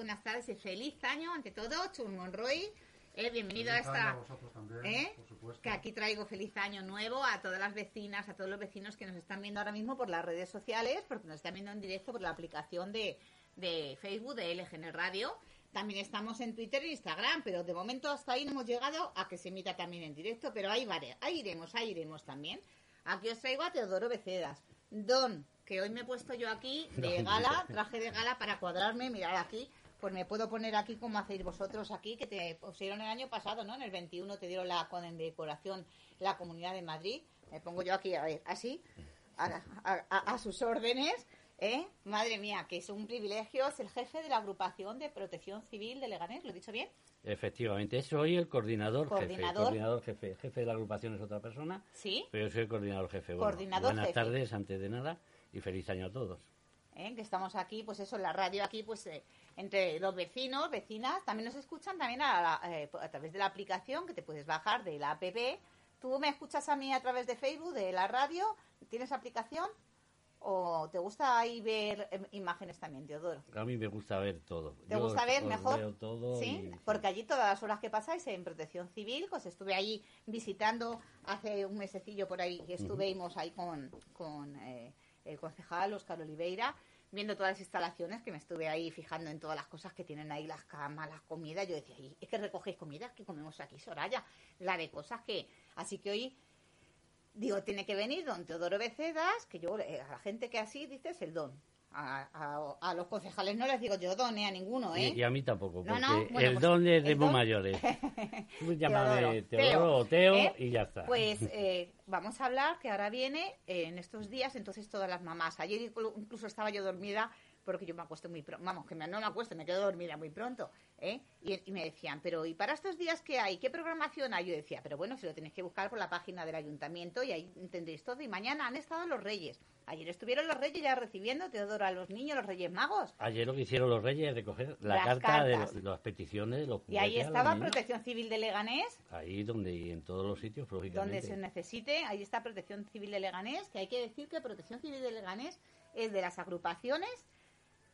buenas tardes y feliz año ante todo, Chun Monroy. Eh, bienvenido Feliz a esta... a vosotros también, ¿eh? por supuesto. Que aquí traigo feliz año nuevo a todas las vecinas, a todos los vecinos que nos están viendo ahora mismo por las redes sociales, porque nos están viendo en directo por la aplicación de, de Facebook de LGN Radio. También estamos en Twitter e Instagram, pero de momento hasta ahí no hemos llegado a que se emita también en directo, pero ahí, vale, ahí iremos, ahí iremos también. Aquí os traigo a Teodoro Becedas. Don, que hoy me he puesto yo aquí de gala, traje de gala para cuadrarme, mirad aquí, pues me puedo poner aquí como hacéis vosotros aquí, que te pusieron el año pasado, ¿no? En el 21 te dieron la condecoración la Comunidad de Madrid. Me pongo yo aquí, a ver, así, a, a- a- a sus órdenes, ¿eh? Madre mía, que es un privilegio, es el jefe de la agrupación de protección civil de Leganés, ¿lo he dicho bien? Efectivamente, soy el coordinador, Coordinador. jefe. Coordinador jefe. Jefe de la agrupación es otra persona, Sí, pero yo soy el coordinador jefe. Bueno, Coordinador buenas jefe. tardes, antes de nada, y feliz año a todos. ¿Eh? que estamos aquí, pues eso, en la radio aquí, pues eh, entre los vecinos, vecinas, también nos escuchan también a, la- eh, a través de la aplicación que te puedes bajar de la app. ¿Tú me escuchas a mí a través de Facebook, de la radio? ¿Tienes aplicación? ¿O te gusta ahí ver eh, imágenes también, Teodoro? A mí me gusta ver todo. ¿Te Yo gusta ver mejor? veo todo Sí, y- porque allí todas las horas que pasáis en Protección Civil, pues estuve allí visitando hace un mesecillo por ahí, y estuvimos ahí con, con eh, el concejal Óscar Oliveira, viendo todas las instalaciones, que me estuve ahí fijando en todas las cosas que tienen ahí, las camas, las comidas, yo decía, "Y es que recogéis comida que comemos aquí, Soraya, la de cosas que... Así que hoy Digo, tiene que venir don Teodoro Becedas, que yo, eh, a la gente que así dices el don. A, a- a los concejales no les digo yo don, eh, a ninguno, ¿eh? Y, y a mí tampoco, porque no, bueno, el pues, don es de muy mayores. Llámame Teodoro, Teodoro o Teo ¿eh? y ya está. Pues eh, vamos a hablar que ahora viene eh, en estos días, entonces todas las mamás. Ayer inclu- incluso estaba yo dormida porque yo me acuesto muy pronto. Vamos, que me- no me acuesto, me quedo dormida muy pronto. ¿eh? Y, y me decían, pero ¿y para estos días qué hay? ¿Qué programación hay? Yo decía, pero bueno, si lo tenéis que buscar por la página del ayuntamiento y ahí tendréis todo. Y mañana han estado los reyes. Ayer estuvieron los reyes ya recibiendo, Teodoro, a los niños, los reyes magos. Ayer lo que hicieron los reyes es recoger la Las carta de, cartas. lo- de las peticiones de los Y ahí estaba. Protección Civil de Leganés, Ahí donde y en todos los sitios, donde lógicamente. se necesite, ahí está Protección Civil de Leganés, que hay que decir que Protección Civil de Leganés es de las agrupaciones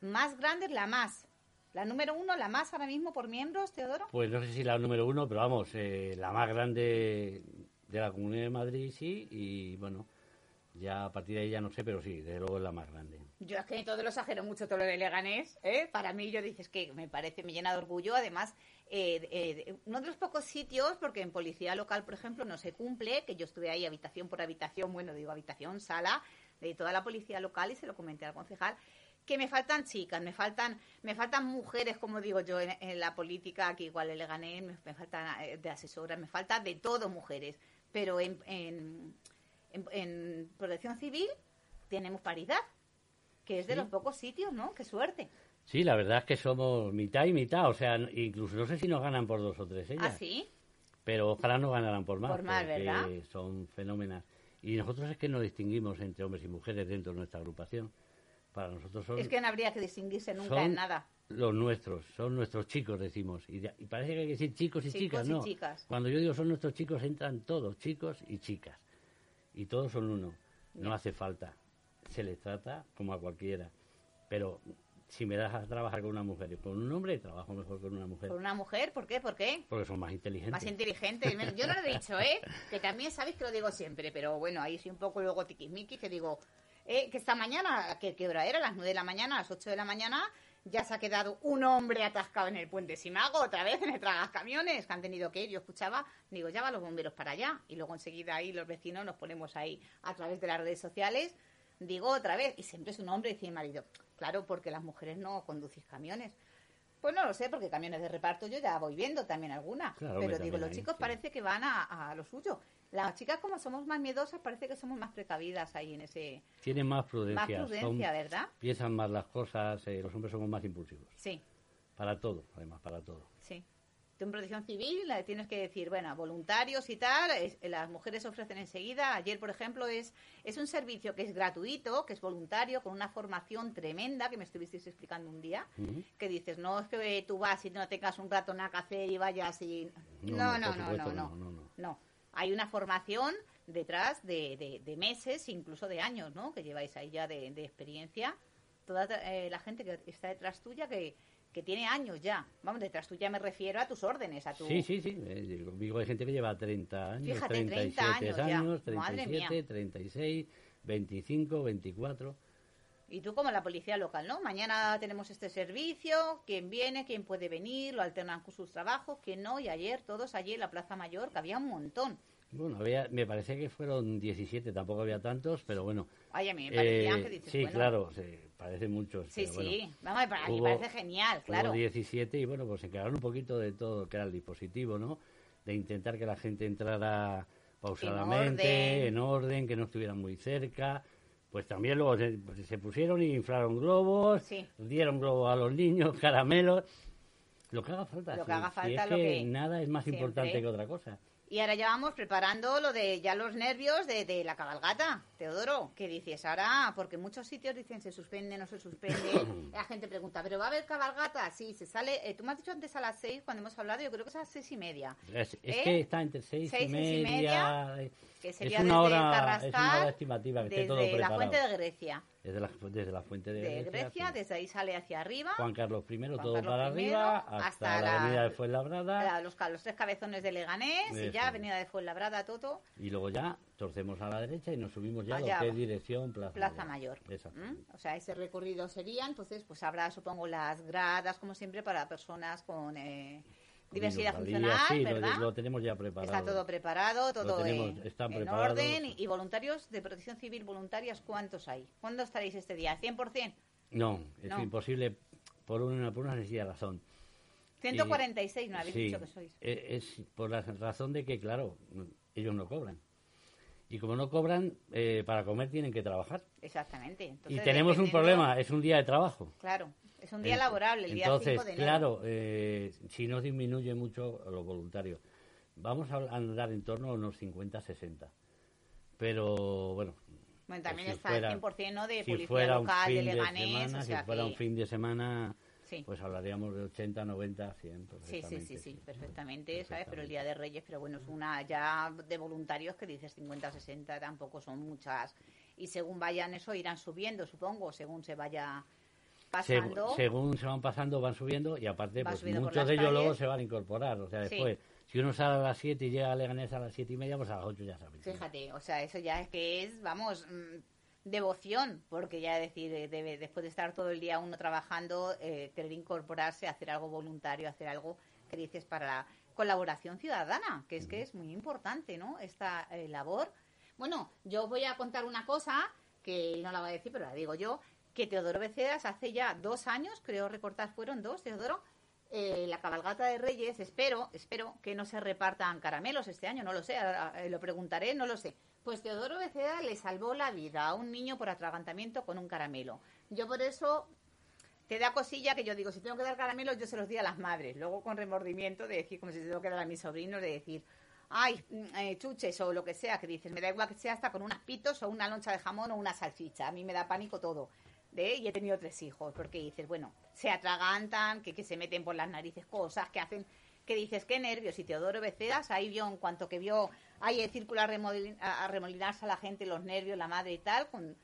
más grandes, la más. La número uno, la más ahora mismo por miembros, Teodoro. Pues no sé si la número uno, pero vamos, eh, la más grande de la Comunidad de Madrid, sí, y bueno, ya a partir de ahí ya no sé, pero sí, desde luego es la más grande. Yo es que todo lo exagero mucho todo lo de Leganés, ¿eh? Para mí yo dices que me parece, me llena de orgullo. Además, eh, eh, uno de los pocos sitios, porque en policía local, por ejemplo, no se cumple, que yo estuve ahí habitación por habitación, bueno, digo habitación, sala, de toda la policía local y se lo comenté al concejal, que me faltan chicas, me faltan, me faltan mujeres, como digo yo, en, en la política, que igual en Leganés, me, me faltan eh, de asesoras, me falta de todo mujeres. Pero en, en, en- protección civil tenemos paridad que es de Sí. los pocos sitios, ¿no? Qué suerte. Sí, la verdad es que somos mitad y mitad, o sea, incluso no sé si nos ganan por dos o tres ellas, ¿Ah, sí? pero ojalá no ganaran por más, Por más, ¿verdad? son fenómenas. Y nosotros es que no distinguimos entre hombres y mujeres dentro de nuestra agrupación. Para nosotros son Es que no habría que distinguirse nunca en nada. los nuestros, son nuestros chicos, decimos. Y, de- y parece que hay que decir chicos y Chicos chicas, y no. chicas. Cuando yo digo son nuestros chicos, entran todos, chicos y chicas. Y todos son uno. No hace falta. Se les trata como a cualquiera. Pero si me das a trabajar con una mujer y con un hombre, trabajo mejor con una mujer. Por una mujer, ¿por qué? ¿Por qué? Porque son más inteligentes. Más inteligente. Yo no lo he dicho, ¿eh? Que también sabéis que lo digo siempre, pero bueno, ahí soy un poco luego tiquismiquis que digo, eh, que esta mañana, que qué hora era? Las 9 de la mañana, a las 8 de la mañana, ya se ha quedado un hombre atascado en el puente Simago, otra vez en el tragas camiones, que han tenido que ir. Yo escuchaba, digo, ya van los bomberos para allá. Y luego enseguida ahí los vecinos nos ponemos ahí a través de las redes sociales. Digo otra vez, y siempre es un hombre, dice mi marido. Claro, porque las mujeres no conducís camiones. Pues no lo sé, porque camiones de reparto yo ya voy viendo también algunas. Claro, pero digo, los chicos parece que van a, a lo suyo. Las chicas, como somos más miedosas, parece que somos más precavidas ahí en ese... Tienen más Más prudencia. son- ¿verdad? piensan más las cosas, eh, los hombres somos más impulsivos. Sí, Para todo, además, para todo. sí. Tú en protección civil tienes que decir, bueno, voluntarios y tal, es- las mujeres ofrecen enseguida. Ayer, por ejemplo, es, es un servicio que es gratuito, que es voluntario, con una formación tremenda que me estuvisteis explicando un día, que dices, no es que tú vas y no tengas un rato nada que hacer y vayas y... No, no, no, no, no. no, no. No, hay una formación detrás de, de- de meses, incluso de años, ¿no? Que lleváis ahí ya de, de experiencia. Toda eh, la gente que está detrás tuya que, que tiene años ya. Vamos, detrás tuya me refiero a tus órdenes, a tu... Sí, sí, sí. Eh, conmigo hay gente que lleva 30 años, Fíjate, 37 30 años años, Madre 37, mía. 36, 25, 24. Y tú como la policía local, ¿no? Mañana tenemos este servicio, quién viene, quién puede venir, lo alternan con sus trabajos, quién no, y ayer todos allí en la Plaza Mayor, que había un montón. Bueno, había, me parece que fueron 17, tampoco había tantos, pero bueno. Ay, a mí me parecían eh, que dices, sí, bueno, claro, sí, parecen muchos. Sí, pero bueno. sí, vamos, a mí me Hubo- parece genial, claro. Hubo 17 y bueno, pues se encargaron un poquito de todo que era el dispositivo, ¿no? De intentar que la gente entrara pausadamente, en orden, que no estuvieran muy cerca. Pues también luego se, pues se pusieron y inflaron globos, Sí. dieron globos a los niños, caramelos. Lo que haga falta. Lo que haga falta, es lo que, que nada es más siempre- importante que otra cosa. Y ahora ya vamos preparando lo de ya los nervios de, de la cabalgata, Teodoro, que dices ahora, porque muchos sitios dicen se suspende, no se suspende, la gente pregunta, ¿pero va a haber cabalgata? Sí, se sale, eh, tú me has dicho antes a las seis cuando hemos hablado, yo creo que es a las seis y media, Es, es ¿Eh? que está entre seis, Seis, y seis y media. Que es sería una desde hora, es una Carrascal, hora estimativa que esté todo desde la fuente de Grecia, Desde la, desde la fuente de, de Grecia, sí. desde ahí sale hacia arriba, Juan Carlos I, Juan todo Carlos para I, arriba, hasta, hasta la, la- avenida de Fuenlabrada, a los, los tres cabezones de Leganés, y Eso. ya avenida de Fuenlabrada, Toto, y luego ya torcemos a la derecha y nos subimos ya a Allá lo que es dirección Plaza, Plaza Mayor. Exacto. ¿Mm? O sea, ese recorrido sería, entonces, pues habrá, supongo, las gradas, como siempre, para personas con eh, diversidad funcional, sí, ¿verdad? Lo, tenemos ya preparado. Está todo preparado, todo tenemos- en, están en preparados. orden. Y, voluntarios de protección civil, voluntarias, ¿cuántos hay? ¿Cuándo estaréis este día? ¿100%? No, es No. imposible por una, por una sencilla razón. 146, no habéis Sí, dicho que sois. e- Es, por la razón de que, claro, ellos no cobran. Y como no cobran, eh, para comer tienen que trabajar. Exactamente. y tenemos un problema, es un día de trabajo. Claro, es un día laborable, el día Entonces, 5 de enero. claro, eh, si no disminuye mucho los voluntarios, vamos a andar en torno a unos 50, 60. Pero bueno, Bueno, también si está fuera- el 100% ¿no? de si policía fuera un local, de fin de Leganés, semana, o sea si fuera un fin de semana, Sí. pues hablaríamos de 80, 90, 100. Sí, sí, perfectamente, sí, sí, perfectamente, ¿sabes? Pero el Día Perfectamente. de Reyes, pero bueno, es una ya de voluntarios que dices 50, 60, tampoco son muchas. Y según vayan eso, irán subiendo, supongo, según se vaya Pasando. según se van pasando, van subiendo y aparte, pues muchos de ellos luego se van a incorporar. O sea, Sí. después, si uno sale a las 7 y llega a Leganés a las 7 y media, pues a las 8 ya sabe. Fíjate, o sea, eso ya es que es, vamos, mm, devoción, porque ya decir, eh, debe, después de estar todo el día uno trabajando, eh, querer incorporarse, hacer algo voluntario, hacer algo que dices para la colaboración ciudadana, que es que es muy importante, ¿no? Esta eh, labor. Bueno, yo os voy a contar una cosa que no la voy a decir, pero la digo yo, que Teodoro Becedas hace ya dos años, creo recortar, fueron dos, Teodoro, eh, la cabalgata de Reyes, espero, espero que no se repartan caramelos este año, no lo sé, eh, lo preguntaré, no lo sé. Pues Teodoro Beceda le salvó la vida a un niño por atragantamiento con un caramelo. Yo por eso te da cosilla que yo digo, si tengo que dar caramelos, yo se los di a las madres. Luego con remordimiento de decir, como si tengo que dar a mis sobrinos, de decir, ay, mm, eh, chuches o lo que sea, que dices, me da igual que sea hasta con unas pitos o una loncha de jamón o una salchicha. A mí me da pánico todo. Y he tenido tres hijos, porque dices, bueno, se atragantan, que, que se meten por las narices cosas, que hacen, que dices, qué nervios. Y Teodoro Becedas, ahí vio, en cuanto que vio, ahí el círculo a, remolin- a- a remolinarse a la gente, los nervios, la madre y tal, con...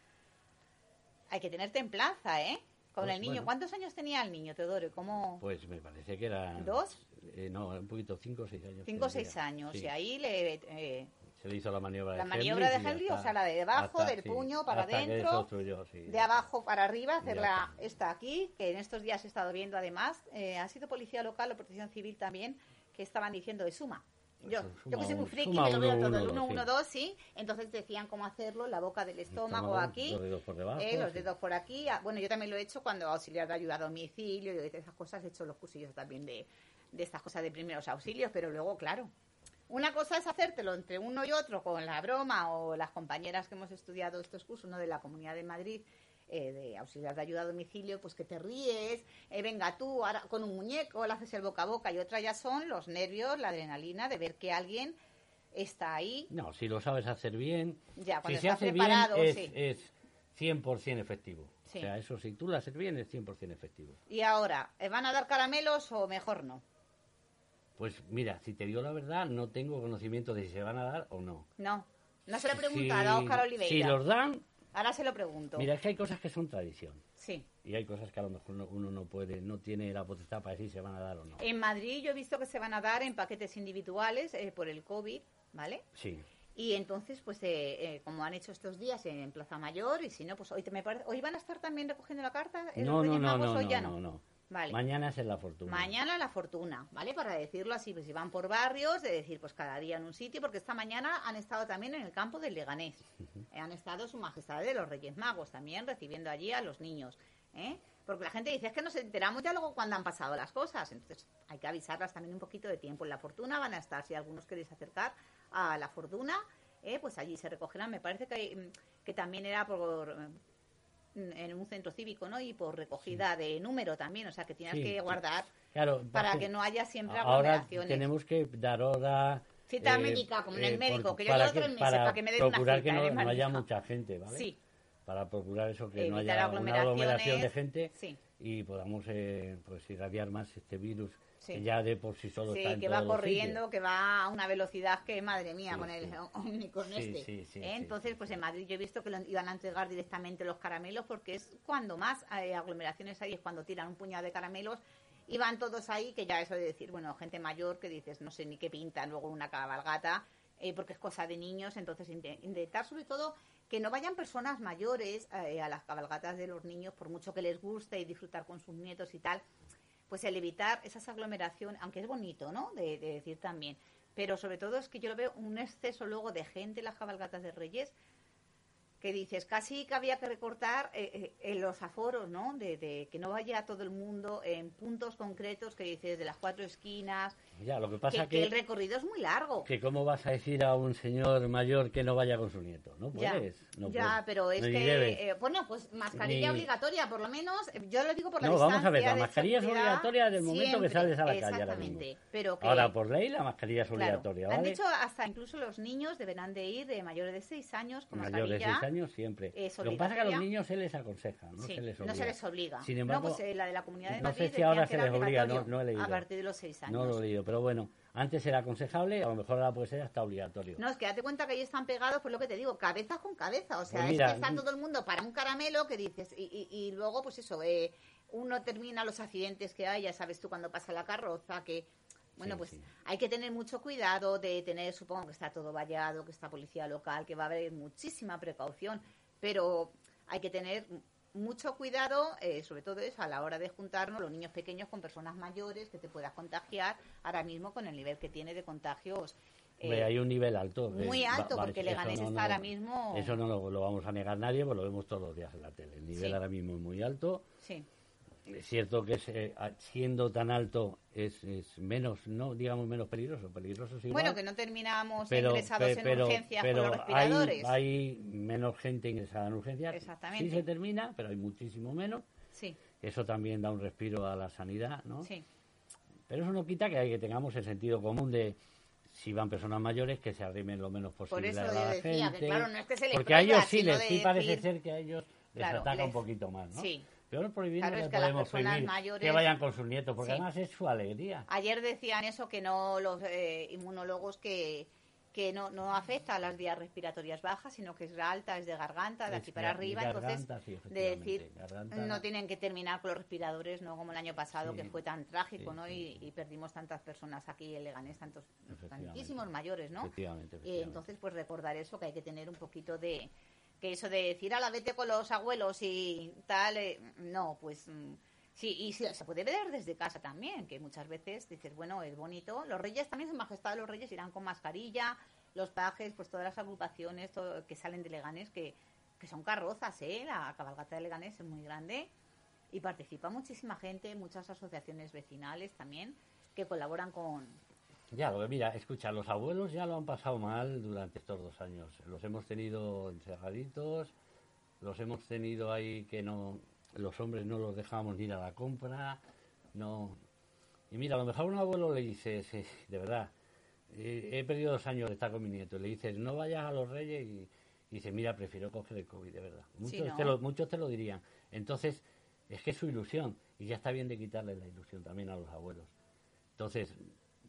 hay que tener templanza, ¿eh? Con Pues el niño. bueno. ¿Cuántos años tenía el niño, Teodoro? ¿Y ¿Cómo? Pues me parece que era... ¿Dos? Eh, no, un poquito, 5 o 6 años. Cinco o seis años. Sí. Y ahí le... eh, Se le hizo la maniobra La de maniobra de Heimlich y Heimlich, ya o sea, la de debajo, Hasta- del sí, puño para adentro, sí. de abajo para arriba, hacerla esta aquí, que en estos días he estado viendo además, eh, ha sido policía local o protección civil también, que estaban diciendo de suma. Yo, yo que soy muy friki, me lo veo todo, el uno, 1, dos, 1, sí. 2, sí. Entonces decían cómo hacerlo, la boca del estómago Estómago, aquí, los dedos por debajo, eh, los dedos por aquí. Ah, Bueno, yo también lo he hecho cuando auxiliar de ayuda a domicilio y de esas cosas, he hecho los cursillos también de, de estas cosas de primeros auxilios, pero luego, claro, una cosa es hacértelo entre uno y otro con la broma o las compañeras que hemos estudiado estos cursos, uno de la Comunidad de Madrid, eh, de auxiliar de ayuda a domicilio, pues que te ríes, eh, venga tú ahora con un muñeco, le haces el boca a boca y otra ya son los nervios, la adrenalina de ver que alguien está ahí. No, si lo sabes hacer bien, Ya, cuando si se hace preparado, bien, es, sí. es 100% efectivo. Sí. O sea, eso si tú lo haces bien, es 100% efectivo. Y ahora, ¿eh, ¿van a dar caramelos o mejor no? Pues mira, si te digo la verdad, no tengo conocimiento de si se van a dar o no. No, no se lo he Si- preguntado a Óscar Oliveira. Si los dan, Ahora se lo pregunto. Mira, es que hay cosas que son tradición. Sí. Y hay cosas que a lo mejor no- uno no puede, no tiene la potestad para decir si se van a dar o no. En Madrid yo he visto que se van a dar en paquetes individuales eh, por el COVID, ¿vale? Sí. Y entonces, pues eh, eh, como han hecho estos días en Plaza Mayor, y si no, pues hoy te me parece, hoy van a estar también recogiendo la carta. eh, No, no, no, no, o ya no, no, no. Vale. Mañana es en la fortuna. Mañana la fortuna, ¿vale? Para decirlo así, pues si van por barrios, de decir, pues cada día en un sitio, porque esta mañana han estado también en el campo del Leganés. Eh, han estado su majestad de los Reyes Magos también recibiendo allí a los niños, ¿eh? Porque la gente dice, es que nos enteramos ya luego cuando han pasado las cosas. Entonces hay que avisarlas también un poquito de tiempo. En la fortuna van a estar, si algunos queréis acercar a la fortuna, ¿eh? pues allí se recogerán. Me parece que, hay, que también era por en un centro cívico, ¿no? Y por recogida de número también, o sea que tienes Sí, que guardar Claro, para que no haya siempre Ahora aglomeraciones. tenemos que dar hora. Cita médica, como en el eh, médico, por- que yo para llevo tres meses para para que me den una procurar cita, que no, eres no haya mucha gente, ¿vale? Sí, Para procurar eso, que no haya una aglomeración de gente sí. y podamos eh, pues irradiar más este virus Sí. que ya de por sí solo sí, está en que va corriendo, que va a una velocidad que, madre mía, Sí, con el Sí, este. sí, sí, ¿Eh? sí, Entonces, pues en Madrid yo he visto que lo iban a entregar directamente los caramelos porque es cuando más eh, aglomeraciones hay, es cuando tiran un puñado de caramelos y van todos ahí, que ya eso de decir, bueno, gente mayor que dices, no sé ni qué pintan luego una cabalgata, eh, porque es cosa de niños, entonces inte- intentar sobre todo que no vayan personas mayores eh, a las cabalgatas de los niños, por mucho que les guste y disfrutar con sus nietos y tal, pues el evitar esas aglomeraciones, aunque es bonito, ¿no? De, de decir también. Pero sobre todo es que yo lo veo un exceso luego de gente en las cabalgatas de Reyes que dices, casi que había que recortar eh, eh, en los aforos, ¿no? De, de que no vaya todo el mundo en puntos concretos que dices de las cuatro esquinas, Ya, lo que que, pasa que que, el recorrido es muy largo. que cómo vas a decir a un señor mayor que no vaya con su nieto, ¿no Ya, puedes. No ya, puedes. pero es No, que, eh, bueno, pues mascarilla Ni- obligatoria, por lo menos, eh, yo lo digo por la No, distancia vamos a ver, la mascarilla es obligatoria desde el momento que siempre, sales a la calle ahora Exactamente, mismo. pero que... Ahora, por ley, la mascarilla es Claro, obligatoria, Han ¿vale? dicho hasta incluso los niños deberán de ir de mayores de 6 años con mascarilla. 6 años siempre. es Lo que pasa es que a los niños se les aconseja, no Sí, se les no obliga. se les obliga. Sin embargo, no, pues eh, la de la Comunidad de no Madrid sé si ahora se les obliga, no, he leído. A partir de los 6 años. No lo he leído, pero bueno, antes era aconsejable, a lo mejor ahora puede ser hasta obligatorio. No, es que date cuenta que ellos están pegados, pues lo que te digo, cabeza con cabeza. O sea, Pues es que está mm. todo el mundo para un caramelo que dices. Y, y- y luego, pues eso, eh, uno termina los accidentes que hay, ya sabes tú cuando pasa la carroza, que. Bueno, Sí, pues sí. hay que tener mucho cuidado de tener, supongo que está todo vallado, que está policía local, que va a haber muchísima precaución, pero hay que tener mucho cuidado, eh, sobre todo eso, a la hora de juntarnos los niños pequeños con personas mayores que te puedas contagiar ahora mismo con el nivel que tiene de contagios. Eh, hay un nivel alto. de- muy alto, va- porque Leganés no- está no- ahora mismo- Eso no lo, lo vamos a negar nadie, pues lo vemos todos los días en la tele. El nivel Sí. ahora mismo es muy alto. Sí, Es cierto que es, eh, siendo tan alto es, es menos, no digamos menos peligroso, peligroso es igual. bueno, que no terminamos pero, ingresados pe- en urgencias pero con los hay, respiradores. hay menos gente ingresada en urgencias. Exactamente. Sí se termina, pero hay muchísimo menos. Sí, Eso también da un respiro a la sanidad, ¿no? sí, Pero eso no quita que, hay, que tengamos el sentido común de si van personas mayores que se arrimen lo menos posible eso a la decía, que gente. claro, no es que se les porque a ellos sí, les, sí parece decir- ser que a ellos les Claro, ataca un poquito más, ¿no? sí. Peor Claro, no es que podemos prohibir mayores- que vayan con sus nietos, porque Sí. además es su alegría. Ayer decían eso, que no los eh, inmunólogos que, que no, no afecta a las vías respiratorias bajas, sino que es alta, es de garganta, de Es aquí para de- arriba. garganta, entonces, sí, de decir, garganta. no tienen que terminar con los respiradores, no como el año pasado, Sí, que fue tan trágico, sí, ¿no? y, y perdimos tantas personas aquí en Leganés, tantos, tantísimos mayores, ¿no? Efectivamente, Y efectivamente. entonces, pues recordar eso, que hay que tener un poquito de... Que eso de decir, a la vete con los abuelos y tal, eh, no, pues... mm, Sí, y se puede ver desde casa también, que muchas veces dices, bueno, es bonito. Los reyes también, su majestad de los reyes, irán con mascarilla, los pajes, pues todas las agrupaciones que salen de Leganés, que, que son carrozas, ¿eh? La cabalgata de Leganés es muy grande y participa muchísima gente, muchas asociaciones vecinales también, que colaboran con... Ya, lo que mira, escucha, los abuelos ya lo han pasado mal durante estos dos años. Los hemos tenido encerraditos, los hemos tenido ahí que no, los hombres no los dejábamos ir a la compra, no. Y mira, a lo mejor a un abuelo le dices, eh, de verdad, eh, he perdido dos años de estar con mi nieto, le dices, no vayas a los reyes y, y dice, mira, prefiero coger el COVID, de verdad. Muchos, Sí, ¿no? te lo, muchos te lo dirían. Entonces, es que es su ilusión y ya está bien de quitarle la ilusión también a los abuelos. Entonces,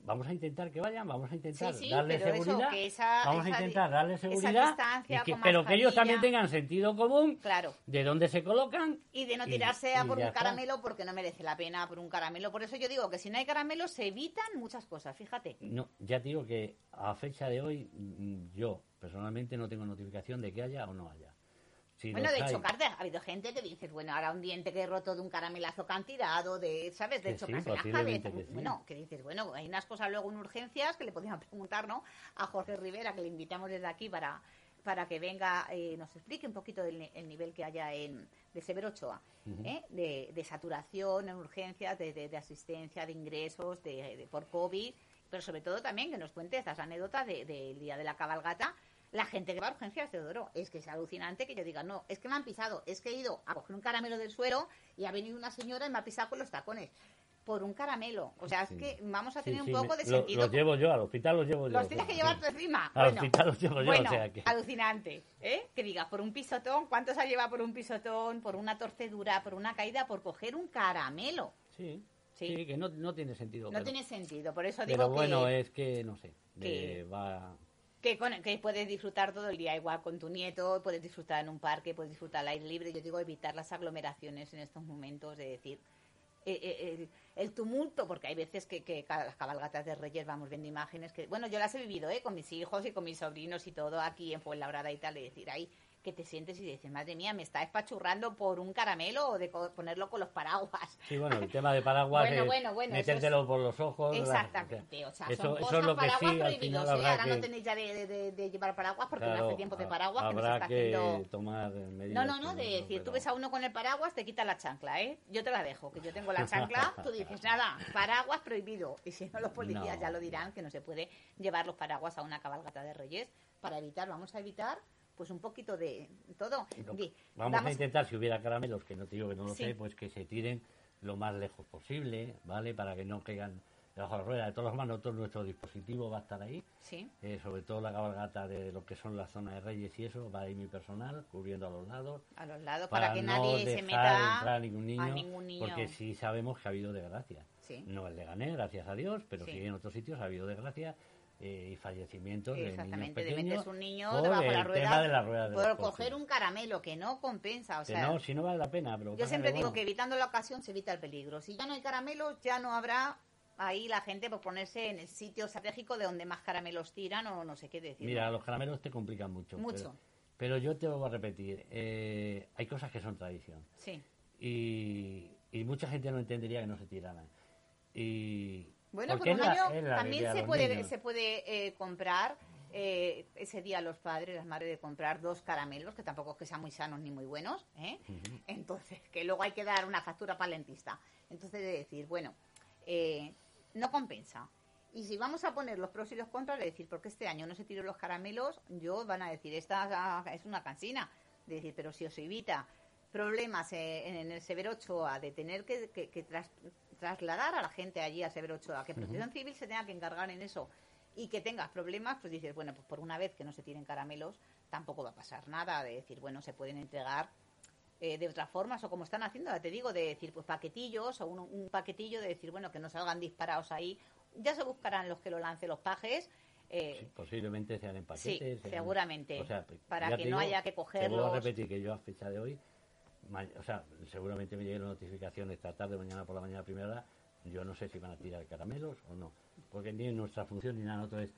vamos a intentar que vayan, vamos a intentar Sí, sí, darle eso, seguridad, que esa- vamos a esa intentar darle seguridad, y que- pero que ellos también tengan sentido común Claro. de dónde se colocan. Y de no y- tirarse a por un está. caramelo porque no merece la pena por un caramelo. Por eso yo digo que si no hay caramelo se evitan muchas cosas, fíjate. No, ya te digo que a fecha de hoy mm, yo personalmente no tengo notificación de que haya o no haya. Si Bueno, de hay- chocarte, ha habido gente que dice, bueno, ahora un diente que he roto de un caramelazo que han tirado, de, ¿sabes? De Que sí, la posiblemente cabeza. que sí. Bueno, que dices, bueno, hay unas cosas luego en urgencias que le podían preguntar, ¿no? A Jorge Rivera, que le invitamos desde aquí para, para que venga, eh, nos explique un poquito el, ni- el nivel que haya en, de Severo Ochoa, ¿eh? de, de saturación en urgencias, de, de- de asistencia, de ingresos, de, de- por COVID, pero sobre todo también que nos cuente estas anécdotas de- del día de la cabalgata, la gente que va a urgencias, Teodoro, es que es alucinante que yo diga, no, es que me han pisado, es que he ido a coger un caramelo del suelo y ha venido una señora y me ha pisado con los tacones. Por un caramelo. O sea, Sí. es que vamos a tener sí, un poco me- de sentido. Los llevo yo, al hospital los llevo yo. Los tienes que llevar tú encima. Al bueno, hospital los llevo yo, bueno, o sea que... alucinante, ¿eh? Que digas, por un pisotón, ¿cuánto se ha llevado por un pisotón, por una torcedura, por una caída, por coger un caramelo? Sí, Sí. sí, que no, no tiene sentido. No pero, tiene sentido, por eso digo pero bueno, que, es que, no sé, que- va... que, con- que puedes disfrutar todo el día igual con tu nieto, puedes disfrutar en un parque, puedes disfrutar al aire libre. Yo digo evitar las aglomeraciones en estos momentos, de decir, eh, eh, el, el tumulto, porque hay veces que, que las cabalgatas de Reyes vamos viendo imágenes que, bueno, yo las he vivido, ¿eh? Con mis hijos y con mis sobrinos y todo aquí en Fuenlabrada y tal, de decir, ahí que te sientes y dices, madre mía, me está espachurrando por un caramelo o de ponerlo con los paraguas. Sí, bueno, el tema de paraguas Bueno, es bueno, bueno, eso metértelo por los ojos. la- Exactamente, o sea, eso, son eso cosas es lo que sí, al ¿eh? habrá Ahora que... no tenéis ya de, de- de llevar paraguas porque no claro, hace tiempo de paraguas que nos habrá está que haciendo... tomar medidas. No, no, no, de eso, decir, tú pero- ves a uno con el paraguas, te quita la chancla, ¿eh? Yo te la dejo, que yo tengo la chancla, tú dices, nada, paraguas prohibido. Y si no, los policías No. ya lo dirán, que no se puede llevar los paraguas a una cabalgata de reyes para evitar, vamos a evitar, pues un poquito de todo. Vamos a intentar, si hubiera caramelos, que no te digo que no lo Sí. sé, pues que se tiren lo más lejos posible, ¿vale? Para que no caigan debajo de la rueda. De todas formas, nosotros, nuestro dispositivo va a estar ahí, Sí, eh, sobre todo la cabalgata de lo que son las zonas de Reyes y eso, va ahí mi personal, cubriendo a los lados. a los lados, para, que no nadie se meta entrar a ningún niño, a ningún niño. porque sí sabemos que ha habido desgracia. Sí. No el de Gané, gracias a Dios, pero Sí. sí, en otros sitios ha habido desgracia eh, y fallecimientos de niños pequeños un niño por debajo de la rueda tema de la rueda de por coger coches. un caramelo que no compensa, o Que sea, no, si no vale la pena, pero yo siempre digo bueno, que evitando la ocasión se evita el peligro. Si ya no hay caramelos, ya no habrá ahí la gente por ponerse en el sitio estratégico de donde más caramelos tiran o no sé qué decir. Mira, los caramelos te complican mucho. Mucho. Pero, pero yo te lo voy a repetir. eh, hay cosas que son tradición. Sí. Y, y mucha gente no entendería que no se tiraran. Y, Bueno, por porque un la- año también se puede, se puede eh, comprar eh, ese día los padres, las madres de comprar dos caramelos, que tampoco es que sean muy sanos ni muy buenos, ¿eh? Entonces, que luego hay que dar una factura para el dentista. Entonces, de decir, bueno, eh, no compensa. Y si vamos a poner los pros y los contras, de decir, porque este año no se tiró los caramelos, yo van a decir, esta ah, es una cansina. De decir, pero si os evita problemas eh, en, el Severo Ochoa de tener que, que- que tras- trasladar a la gente allí a Severo Ochoa, que Protección Civil se tenga que encargar en eso y que tengas problemas, pues dices, bueno, pues por una vez que no se tiren caramelos, tampoco va a pasar nada. De decir, bueno, se pueden entregar eh, de otras formas o como están haciendo, ya te digo, de decir, pues paquetillos o un, un paquetillo de decir, bueno, que no salgan disparados ahí. Ya se buscarán los que lo lancen los pajes. eh, Sí, posiblemente sean en Sí, paquetes. sean- seguramente, o sea, para que te no digo, haya que Te cogerlos. a repetir que yo a fecha de hoy, o sea, seguramente me llegue la notificación esta tarde, mañana por la mañana primera. Yo no sé si van a tirar caramelos o no. Porque ni en nuestra función ni nada. Nosotros es,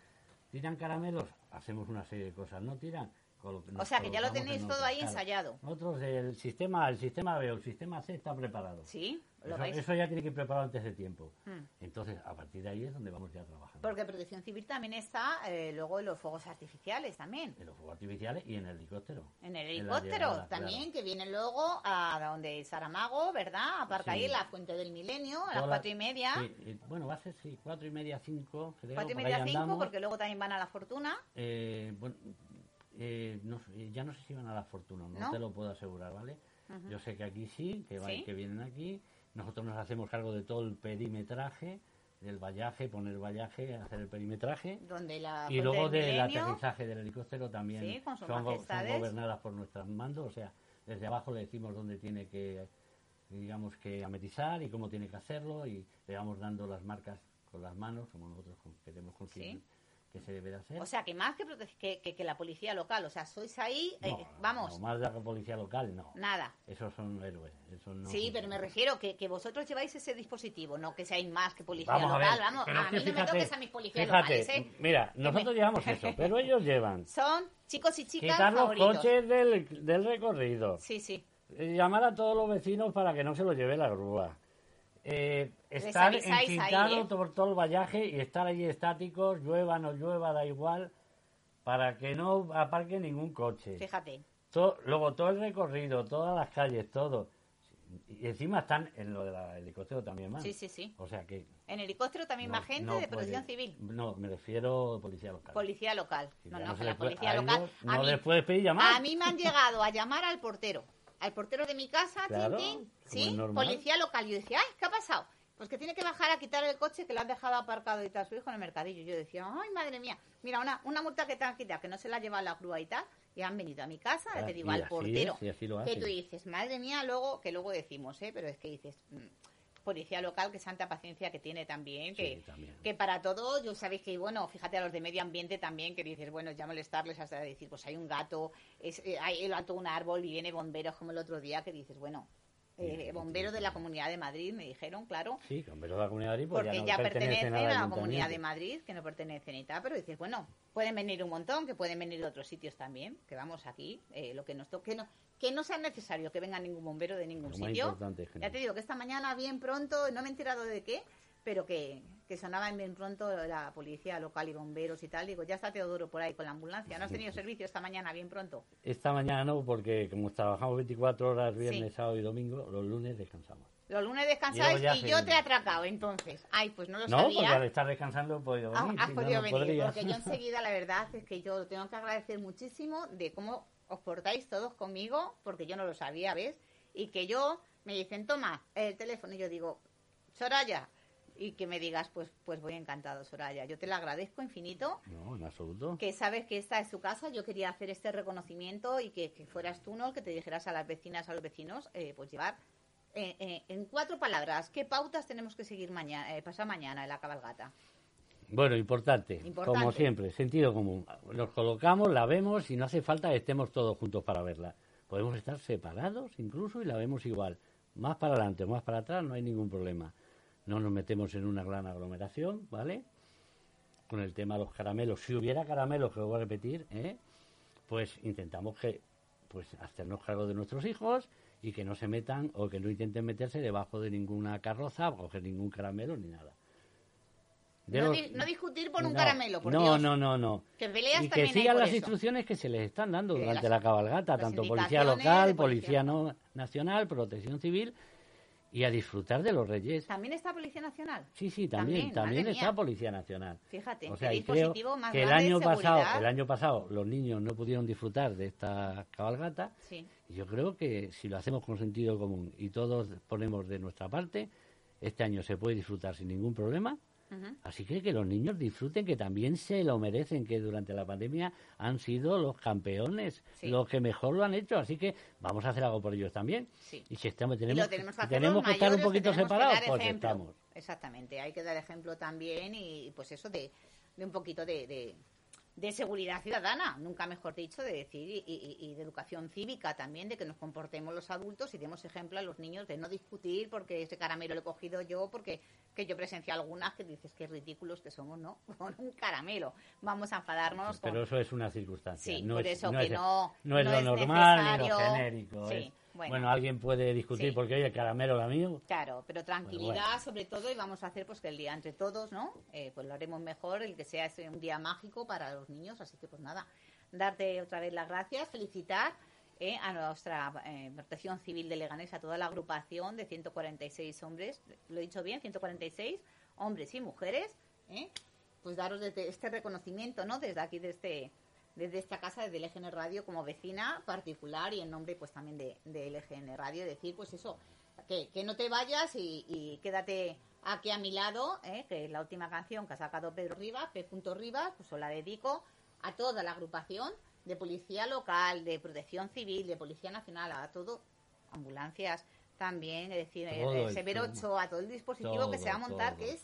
tiran caramelos, hacemos una serie de cosas. No tiran. O sea, que ya lo tenéis en todo ahí claro. ensayado. Nosotros, el sistema, el sistema B o el sistema C está preparado. ¿Sí? ¿Lo Eso, vais? eso ya tiene que ir preparado antes de tiempo. Hmm. Entonces, a partir de ahí es donde vamos ya trabajando. Porque Protección Civil también está eh, luego en los fuegos artificiales también. En los fuegos artificiales y en el helicóptero. En el En helicóptero llegada, también, claro. que viene luego a donde Saramago, ¿verdad? Aparca Sí. ahí en la Fuente del Milenio, a las cuatro y media. Sí, bueno, va a ser, sí, cuatro y media, cinco, creo. Cuatro y por media, ahí cinco, andamos. porque luego también van a la Fortuna. Eh, bueno, eh, no ya no sé si van a la Fortuna, no, ¿No? te lo puedo asegurar, ¿vale? Yo sé que aquí sí, que, va- ¿Sí? que vienen aquí. Nosotros nos hacemos cargo de todo el perimetraje, del vallaje, poner vallaje, hacer el perimetraje. Donde la Y luego del aterrizaje del helicóptero también Sí, son, gobernadas por nuestros mandos, o sea, desde abajo le decimos dónde tiene que, digamos, que ametizar y cómo tiene que hacerlo y le vamos dando las marcas con las manos, como nosotros queremos conseguir que se hacer. O sea, que más que, que, que, la policía local, o sea, sois ahí, eh, vamos. No, más de la policía local, no. Nada. Esos son héroes. sí, pero me refiero que, que vosotros lleváis ese dispositivo, no que seáis más que policía local, vamos. A, mí no me toques a mis policías locales, ¿eh? Mira, nosotros llevamos eso, pero ellos llevan. Son chicos y chicas Quitar los coches del, del recorrido. Sí, sí. Eh, llamar a todos los vecinos para que no se lo lleve la grúa eh, estar encintado ¿eh? por todo el vallaje y estar allí estáticos, llueva, no llueva, da igual, para que no aparque ningún coche. Fíjate. luego todo el recorrido, todas las calles, todo. Y encima están en lo del helicóptero también más. Sí, sí, sí. O sea que... En helicóptero también más gente de protección civil. No, me refiero a policía local. Policía local. no, no, la policía local... no les puedes pedir llamar. A mí me han llegado a llamar al portero al portero de mi casa, ¿sí? Policía local. Yo decía, ay, ¿qué ha pasado? Pues que tiene que bajar a quitar el coche que le han dejado aparcado y tal su hijo en el mercadillo. Yo decía, ay, madre mía, mira, una, una multa que te han quitado, que no se la ha llevado la grúa y tal, y han venido a mi casa, te digo, al portero. que tú dices, madre mía, luego, que luego decimos, ¿eh? Pero es que dices, mm, policía local, que santa paciencia que tiene también, que, que para todo, yo sabéis que, bueno, fíjate a los de medio ambiente también, que dices, bueno, ya molestarles hasta decir, pues hay un gato, es, eh, hay el gato un árbol y viene bomberos como el otro día, que dices, bueno, eh, bomberos de la Comunidad de Madrid, me dijeron, claro. Sí, bomberos de la Comunidad de Madrid, pues porque ya, pertenecen, a la Comunidad de Madrid, que no pertenecen y tal, pero dices, bueno, pueden venir un montón, que pueden venir de otros sitios también, que vamos aquí, eh, lo que nos toque, no, que no sea necesario que venga ningún bombero de ningún sitio. Ya te digo que esta mañana bien pronto, no me he enterado de qué, pero que, que sonaban bien pronto la policía local y bomberos y tal. Digo, ya está Teodoro por ahí con la ambulancia. ¿No has tenido servicio esta mañana bien pronto? Esta mañana no, porque como trabajamos 24 horas viernes, sábado y domingo, los lunes descansamos. Los lunes descansáis y, yo te he atracado, entonces. Ay, pues no lo no, sabía. No, porque al estar descansando he podido ah, venir. has podido venir, porque yo enseguida, la verdad es que yo tengo que agradecer muchísimo de cómo os portáis todos conmigo, porque yo no lo sabía, ¿ves? Y que yo, me dicen, toma el teléfono, y yo digo, Soraya, y que me digas, pues, pues voy encantado, Soraya. Yo te lo agradezco infinito. No, en absoluto. Que sabes que esta es su casa. Yo quería hacer este reconocimiento y que, fueras tú, ¿no? Que te dijeras a las vecinas, a los vecinos, eh, pues llevar eh, eh, en cuatro palabras, ¿qué pautas tenemos que seguir mañana, pasar mañana en la cabalgata? Bueno, importante, como siempre, sentido común. Nos colocamos, la vemos y no hace falta que estemos todos juntos para verla. Podemos estar separados incluso y la vemos igual. Más para adelante o más para atrás no hay ningún problema. No nos metemos en una gran aglomeración, ¿vale? Con el tema de los caramelos. Si hubiera caramelos, que lo voy a repetir, ¿eh? pues intentamos que pues hacernos cargo de nuestros hijos y que no se metan o que no intenten meterse debajo de ninguna carroza, coger ningún caramelo ni nada. No, discutir por un caramelo, por no, No, no, no. Que y que sigan las instrucciones que se les están dando durante la cabalgata, tanto policía local, policía, nacional, protección civil y a disfrutar de los reyes. ¿También está Policía Nacional? Sí, sí, también, también, está Policía Nacional. Fíjate, o sea, creo que el año pasado, el año pasado los niños no pudieron disfrutar de esta cabalgata. Sí. Y yo creo que si lo hacemos con sentido común y todos ponemos de nuestra parte, este año se puede disfrutar sin ningún problema Así que que los niños disfruten, que también se lo merecen, que durante la pandemia han sido los campeones, los que mejor lo han hecho. Así que vamos a hacer algo por ellos también. Y si estamos, tenemos, tenemos que, estar un poquito separados, pues estamos. Exactamente, hay que dar ejemplo también y pues eso de, de un poquito de de seguridad ciudadana, nunca mejor dicho, de decir, y, de educación cívica también, de que nos comportemos los adultos y demos ejemplo a los niños de no discutir porque ese caramelo lo he cogido yo, porque que yo presencié algunas que dices que ridículos que somos, ¿no? Con un caramelo. Vamos a enfadarnos. Pero eso es una circunstancia. Sí, no por es, eso que no, no, es lo normal ni lo genérico. Bueno, alguien puede discutir porque, oye, caramelo la mío. Claro, pero tranquilidad sobre todo y vamos a hacer pues que el día entre todos, ¿no? Eh, pues lo haremos mejor, el que sea un día mágico para los niños. Así que pues nada, darte otra vez las gracias, felicitar eh, a nuestra eh, Protección Civil de Leganés, a toda la agrupación de 146 hombres, lo he dicho bien, 146 hombres y mujeres, pues daros este reconocimiento, ¿no? Desde aquí, desde este desde esta casa, desde LGN Radio, como vecina particular y en nombre pues también de, de LGN Radio, decir pues eso, que, que no te vayas y, quédate aquí a mi lado, ¿eh? que es la última canción que ha sacado Pedro Rivas, P. Rivas, pues os la dedico a toda la agrupación de policía local, de protección civil, de policía nacional, a todo, ambulancias también, es decir, el, Severo 8, a todo el dispositivo que se va a montar, que es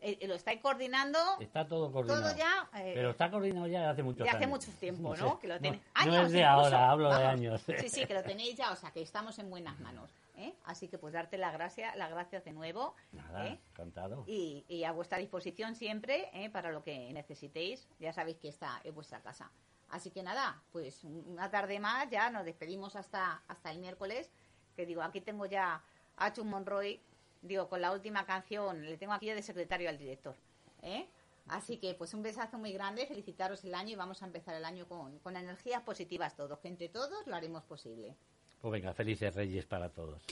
eh, lo estáis coordinando. Está todo coordinado. Todo ya. Eh, pero está coordinado ya hace mucho tiempo. hace mucho tiempo, ¿no? que lo tenéis. No, es de ahora, hablo de años. Sí, sí, que lo tenéis ya, o sea, que estamos en buenas manos. ¿eh? Así que pues darte las gracias, las gracias de nuevo. Nada, encantado. Y, y, a vuestra disposición siempre para lo que necesitéis. Ya sabéis que está en vuestra casa. Así que nada, pues una tarde más, ya nos despedimos hasta, hasta el miércoles. Que digo, aquí tengo ya a Chum Monroy, digo, con la última canción, le tengo aquí de secretario al director. ¿eh? Así que pues un besazo muy grande, felicitaros el año y vamos a empezar el año con, con energías positivas todos, que entre todos lo haremos posible. Pues venga, felices reyes para todos.